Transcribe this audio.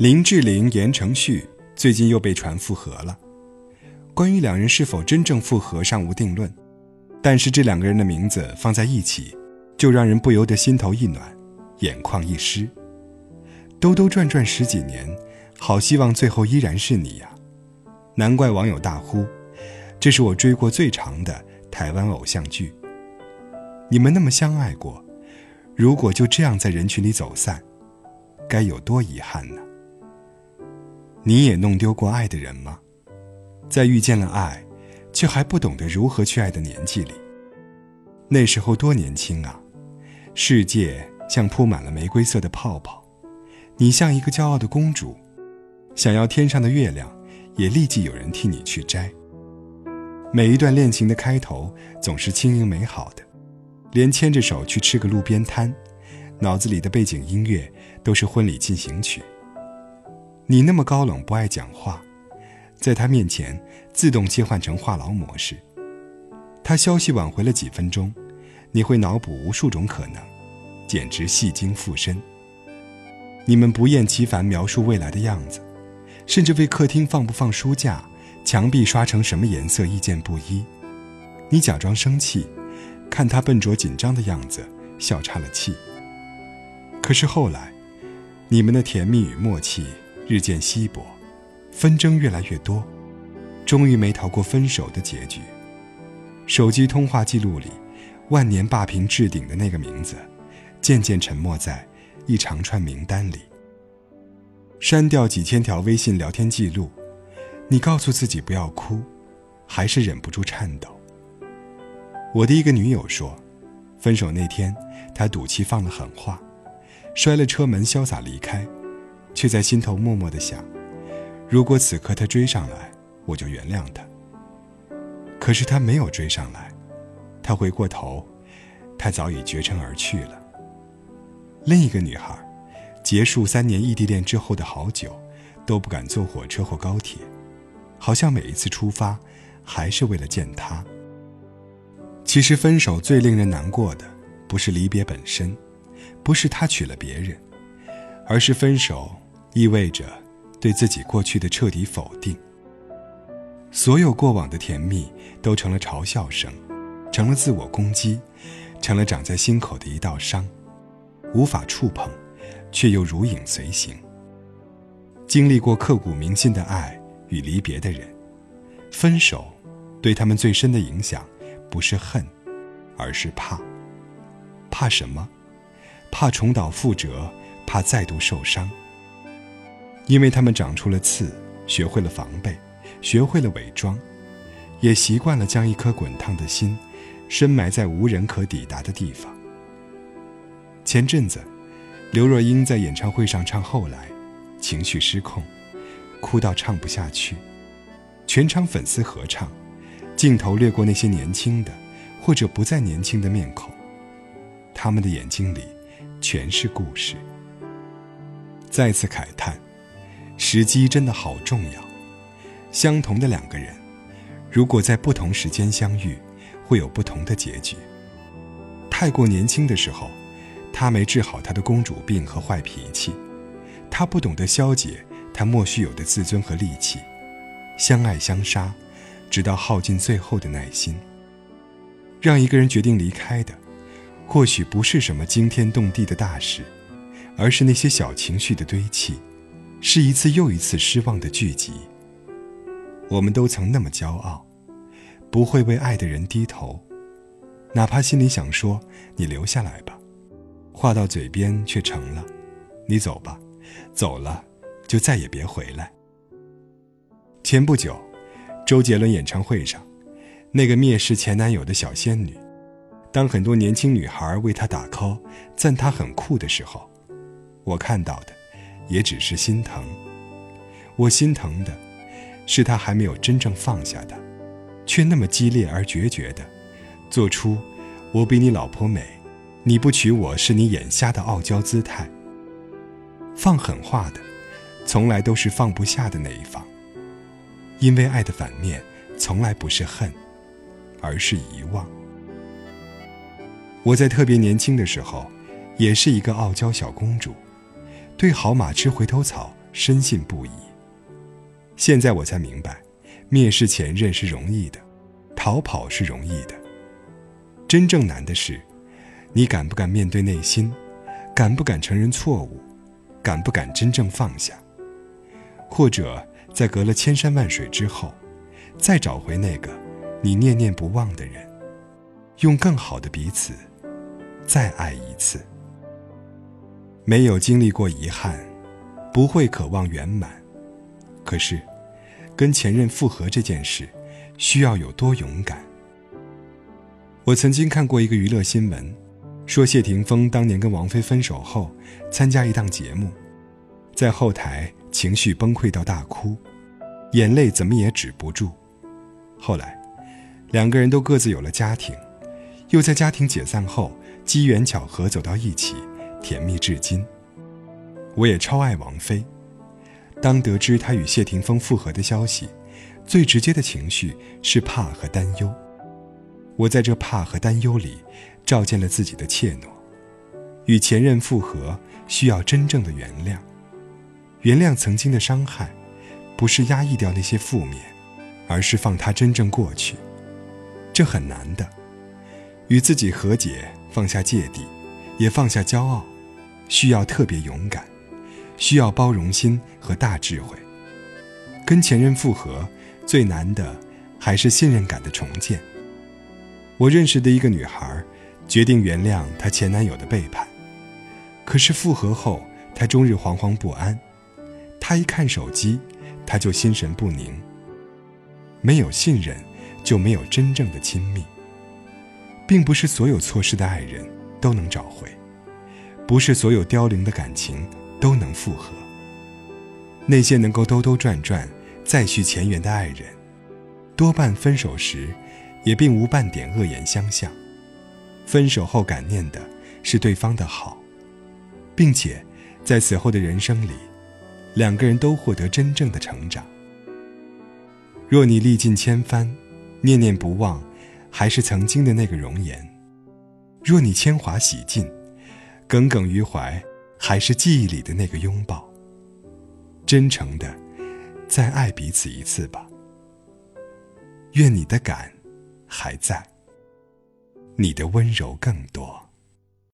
林志玲、言承旭最近又被传复合了。关于两人是否真正复合尚无定论，但是这两个人的名字放在一起，就让人不由得心头一暖，眼眶一湿。兜兜转转十几年，好希望最后依然是你呀！难怪网友大呼：“这是我追过最长的台湾偶像剧。”你们那么相爱过，如果就这样在人群里走散，该有多遗憾呢？你也弄丢过爱的人吗？在遇见了爱，却还不懂得如何去爱的年纪里，那时候多年轻啊！世界像铺满了玫瑰色的泡泡，你像一个骄傲的公主，想要天上的月亮，也立即有人替你去摘。每一段恋情的开头总是轻盈美好的。连牵着手去吃个路边摊，脑子里的背景音乐都是婚礼进行曲。你那么高冷不爱讲话，在他面前自动切换成话痨模式。他消息晚回了几分钟，你会脑补无数种可能，简直戏精附身。你们不厌其烦描述未来的样子，甚至为客厅放不放书架、墙壁刷成什么颜色意见不一。你假装生气。看他笨拙紧张的样子，笑岔了气。可是后来，你们的甜蜜与默契日渐稀薄，纷争越来越多，终于没逃过分手的结局。手机通话记录里，万年霸屏置顶的那个名字，渐渐沉没在一长串名单里。删掉几千条微信聊天记录，你告诉自己不要哭，还是忍不住颤抖。我的一个女友说，分手那天，她赌气放了狠话，摔了车门潇洒离开，却在心头默默的想：如果此刻他追上来，我就原谅他。可是他没有追上来，他回过头，他早已绝尘而去了。另一个女孩，结束三年异地恋之后的好久，都不敢坐火车或高铁，好像每一次出发，还是为了见他。其实分手最令人难过的，不是离别本身，不是他娶了别人，而是分手意味着对自己过去的彻底否定。所有过往的甜蜜都成了嘲笑声，成了自我攻击，成了长在心口的一道伤，无法触碰，却又如影随形。经历过刻骨铭心的爱与离别的人，分手对他们最深的影响。不是恨，而是怕。怕什么？怕重蹈覆辙，怕再度受伤。因为他们长出了刺，学会了防备，学会了伪装，也习惯了将一颗滚烫的心深埋在无人可抵达的地方。前阵子，刘若英在演唱会上唱《后来》，情绪失控，哭到唱不下去，全场粉丝合唱。镜头掠过那些年轻的，或者不再年轻的面孔，他们的眼睛里全是故事。再次慨叹，时机真的好重要。相同的两个人，如果在不同时间相遇，会有不同的结局。太过年轻的时候，他没治好他的公主病和坏脾气，他不懂得消解他莫须有的自尊和戾气，相爱相杀。直到耗尽最后的耐心，让一个人决定离开的，或许不是什么惊天动地的大事，而是那些小情绪的堆砌，是一次又一次失望的聚集。我们都曾那么骄傲，不会为爱的人低头，哪怕心里想说“你留下来吧”，话到嘴边却成了“你走吧”，走了就再也别回来。前不久。周杰伦演唱会上，那个蔑视前男友的小仙女，当很多年轻女孩为她打 call，赞她很酷的时候，我看到的也只是心疼。我心疼的是他还没有真正放下的，却那么激烈而决绝的，做出“我比你老婆美，你不娶我是你眼瞎”的傲娇姿态。放狠话的，从来都是放不下的那一方。因为爱的反面从来不是恨，而是遗忘。我在特别年轻的时候，也是一个傲娇小公主，对好马吃回头草深信不疑。现在我才明白，蔑视前任是容易的，逃跑是容易的，真正难的是，你敢不敢面对内心，敢不敢承认错误，敢不敢真正放下，或者在隔了千山万水之后，再找回那个你念念不忘的人，用更好的彼此，再爱一次。没有经历过遗憾，不会渴望圆满。可是，跟前任复合这件事，需要有多勇敢？我曾经看过一个娱乐新闻，说谢霆锋当年跟王菲分手后，参加一档节目，在后台情绪崩溃到大哭，眼泪怎么也止不住。后来，两个人都各自有了家庭，又在家庭解散后机缘巧合走到一起。甜蜜至今。我也超爱王菲。当得知她与谢霆锋复合的消息，最直接的情绪是怕和担忧。我在这怕和担忧里，照见了自己的怯懦。与前任复合需要真正的原谅，原谅曾经的伤害，不是压抑掉那些负面，而是放它真正过去。这很难的。与自己和解，放下芥蒂，也放下骄傲。需要特别勇敢，需要包容心和大智慧。跟前任复合最难的还是信任感的重建。我认识的一个女孩，决定原谅她前男友的背叛，可是复合后，她终日惶惶不安。她一看手机，她就心神不宁。没有信任，就没有真正的亲密。并不是所有错失的爱人都能找回。不是所有凋零的感情都能复合。那些能够兜兜转转再续前缘的爱人，多半分手时也并无半点恶言相向。分手后感念的是对方的好，并且在此后的人生里，两个人都获得真正的成长。若你历尽千帆，念念不忘还是曾经的那个容颜；若你铅华洗尽，耿耿于怀，还是记忆里的那个拥抱。真诚的，再爱彼此一次吧。愿你的感还在，你的温柔更多。